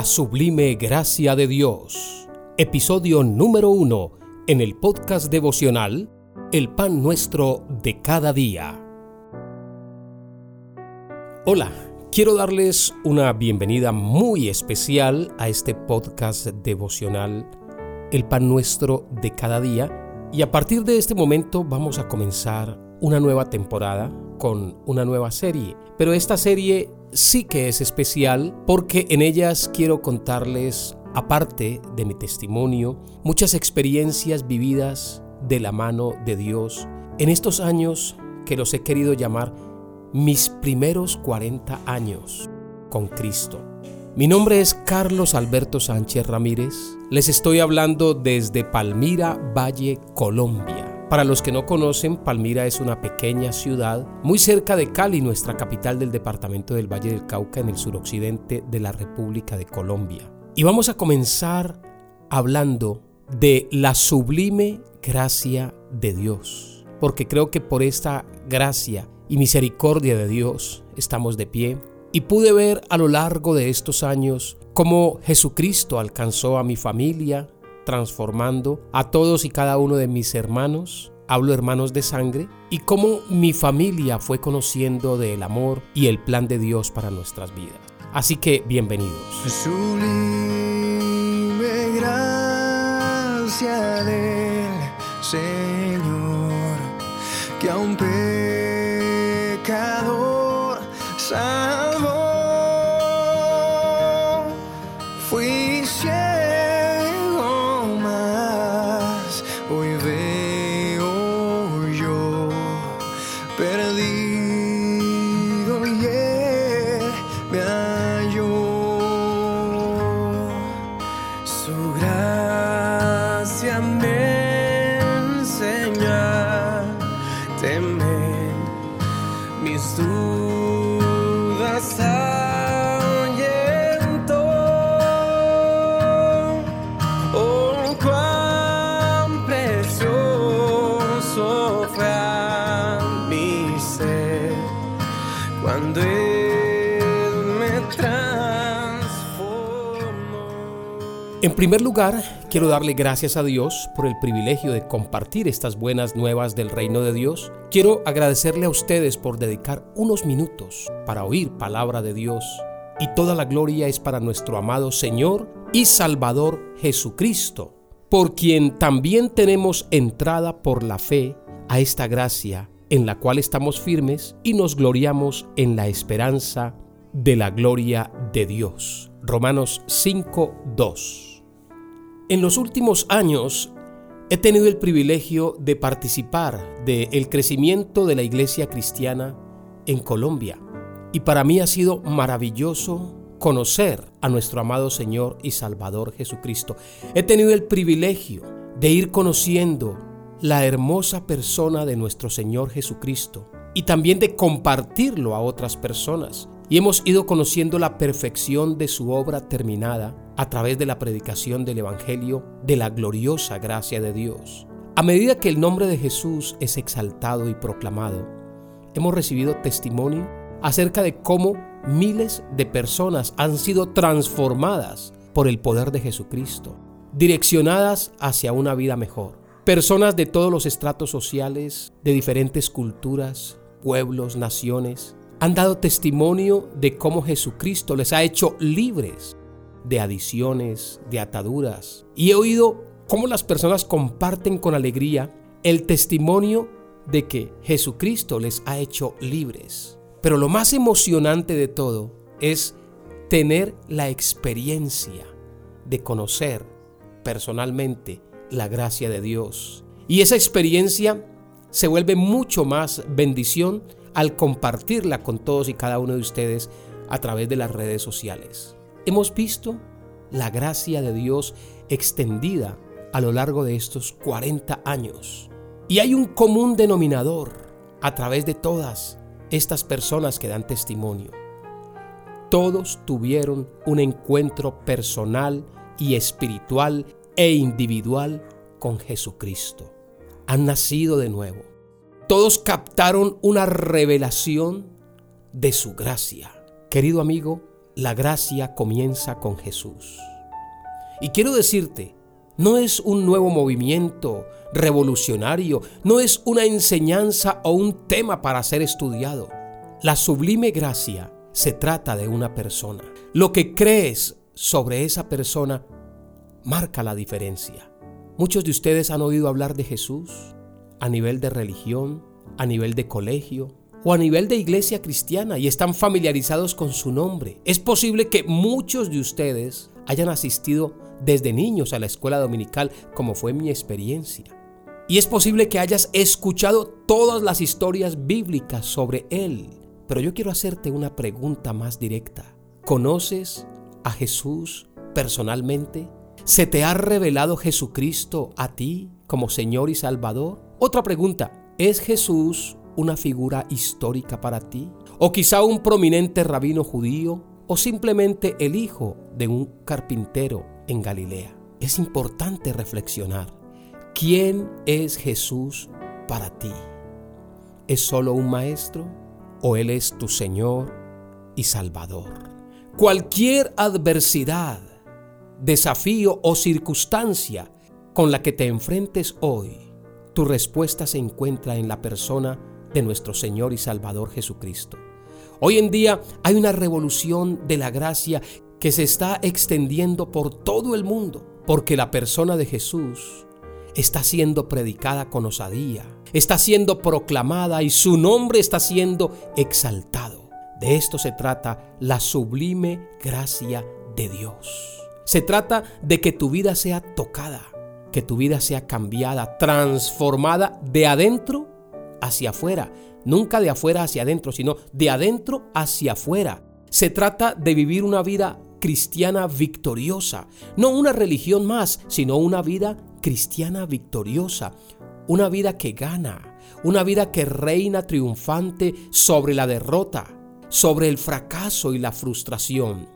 La sublime gracia de Dios. Episodio número uno en el podcast devocional El pan nuestro de cada día. Hola, quiero darles una bienvenida muy especial a este podcast devocional El pan nuestro de cada día. Y a partir de este momento vamos a comenzar una nueva temporada con una nueva serie. Pero esta serie sí que es especial porque en ellas quiero contarles, aparte de mi testimonio, muchas experiencias vividas de la mano de Dios en estos años que los he querido llamar mis primeros 40 años con Cristo. Mi nombre es Carlos Alberto Sánchez Ramírez. Les estoy hablando desde Palmira, Valle, Colombia. Para los que no conocen, Palmira es una pequeña ciudad muy cerca de Cali, nuestra capital del departamento del Valle del Cauca en el suroccidente de la República de Colombia. Y vamos a comenzar hablando de la sublime gracia de Dios, porque creo que por esta gracia y misericordia de Dios estamos de pie. Y pude ver a lo largo de estos años cómo Jesucristo alcanzó a mi familia, transformando a todos y cada uno de mis hermanos, hablo hermanos de sangre, y cómo mi familia fue conociendo del amor y el plan de Dios para nuestras vidas. Así que bienvenidos. gracia del Señor, que a un pecador salvó. Fui En primer lugar, quiero darle gracias a Dios por el privilegio de compartir estas buenas nuevas del reino de Dios. Quiero agradecerle a ustedes por dedicar unos minutos para oír palabra de Dios. Y toda la gloria es para nuestro amado Señor y Salvador Jesucristo, por quien también tenemos entrada por la fe a esta gracia en la cual estamos firmes y nos gloriamos en la esperanza de la gloria de Dios. Romanos 5:2 en los últimos años he tenido el privilegio de participar del crecimiento de la iglesia cristiana en Colombia y para mí ha sido maravilloso conocer a nuestro amado Señor y Salvador Jesucristo. He tenido el privilegio de ir conociendo la hermosa persona de nuestro Señor Jesucristo y también de compartirlo a otras personas y hemos ido conociendo la perfección de su obra terminada a través de la predicación del Evangelio de la gloriosa gracia de Dios. A medida que el nombre de Jesús es exaltado y proclamado, hemos recibido testimonio acerca de cómo miles de personas han sido transformadas por el poder de Jesucristo, direccionadas hacia una vida mejor. Personas de todos los estratos sociales, de diferentes culturas, pueblos, naciones, han dado testimonio de cómo Jesucristo les ha hecho libres de adiciones, de ataduras. Y he oído cómo las personas comparten con alegría el testimonio de que Jesucristo les ha hecho libres. Pero lo más emocionante de todo es tener la experiencia de conocer personalmente la gracia de Dios. Y esa experiencia se vuelve mucho más bendición al compartirla con todos y cada uno de ustedes a través de las redes sociales. Hemos visto la gracia de Dios extendida a lo largo de estos 40 años. Y hay un común denominador a través de todas estas personas que dan testimonio. Todos tuvieron un encuentro personal y espiritual e individual con Jesucristo. Han nacido de nuevo todos captaron una revelación de su gracia. Querido amigo, la gracia comienza con Jesús. Y quiero decirte, no es un nuevo movimiento revolucionario, no es una enseñanza o un tema para ser estudiado. La sublime gracia se trata de una persona. Lo que crees sobre esa persona marca la diferencia. Muchos de ustedes han oído hablar de Jesús a nivel de religión, a nivel de colegio o a nivel de iglesia cristiana y están familiarizados con su nombre. Es posible que muchos de ustedes hayan asistido desde niños a la escuela dominical como fue mi experiencia. Y es posible que hayas escuchado todas las historias bíblicas sobre Él. Pero yo quiero hacerte una pregunta más directa. ¿Conoces a Jesús personalmente? ¿Se te ha revelado Jesucristo a ti como Señor y Salvador? Otra pregunta, ¿es Jesús una figura histórica para ti? ¿O quizá un prominente rabino judío? ¿O simplemente el hijo de un carpintero en Galilea? Es importante reflexionar. ¿Quién es Jesús para ti? ¿Es solo un maestro o Él es tu Señor y Salvador? Cualquier adversidad, desafío o circunstancia con la que te enfrentes hoy, tu respuesta se encuentra en la persona de nuestro Señor y Salvador Jesucristo. Hoy en día hay una revolución de la gracia que se está extendiendo por todo el mundo, porque la persona de Jesús está siendo predicada con osadía, está siendo proclamada y su nombre está siendo exaltado. De esto se trata la sublime gracia de Dios. Se trata de que tu vida sea tocada, que tu vida sea cambiada, transformada de adentro hacia afuera. Nunca de afuera hacia adentro, sino de adentro hacia afuera. Se trata de vivir una vida cristiana victoriosa. No una religión más, sino una vida cristiana victoriosa. Una vida que gana. Una vida que reina triunfante sobre la derrota, sobre el fracaso y la frustración.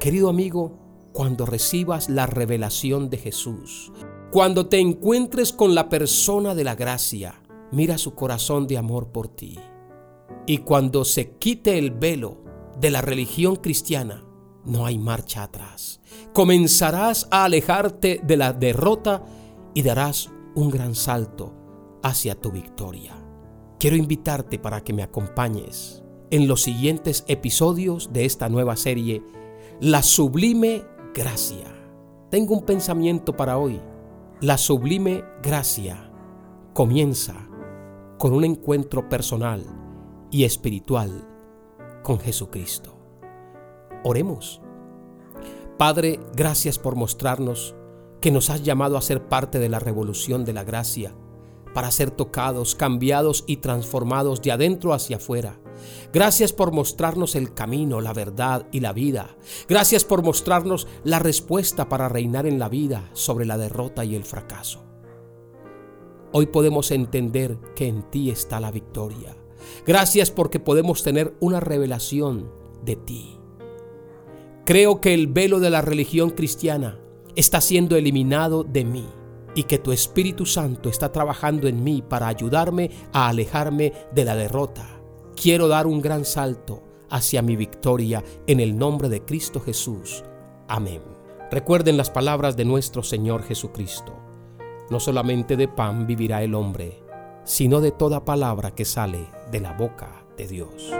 Querido amigo, cuando recibas la revelación de Jesús, cuando te encuentres con la persona de la gracia, mira su corazón de amor por ti. Y cuando se quite el velo de la religión cristiana, no hay marcha atrás. Comenzarás a alejarte de la derrota y darás un gran salto hacia tu victoria. Quiero invitarte para que me acompañes en los siguientes episodios de esta nueva serie, La Sublime Gracia. Tengo un pensamiento para hoy. La Sublime Gracia comienza con un encuentro personal y espiritual con Jesucristo. Oremos. Padre, gracias por mostrarnos que nos has llamado a ser parte de la revolución de la gracia, para ser tocados, cambiados y transformados de adentro hacia afuera. Gracias por mostrarnos el camino, la verdad y la vida. Gracias por mostrarnos la respuesta para reinar en la vida sobre la derrota y el fracaso. Hoy podemos entender que en ti está la victoria. Gracias porque podemos tener una revelación de ti. Creo que el velo de la religión cristiana está siendo eliminado de mí y que tu Espíritu Santo está trabajando en mí para ayudarme a alejarme de la derrota. Quiero dar un gran salto hacia mi victoria en el nombre de Cristo Jesús. Amén. Recuerden las palabras de nuestro Señor Jesucristo. No solamente de pan vivirá el hombre, sino de toda palabra que sale de la boca de Dios.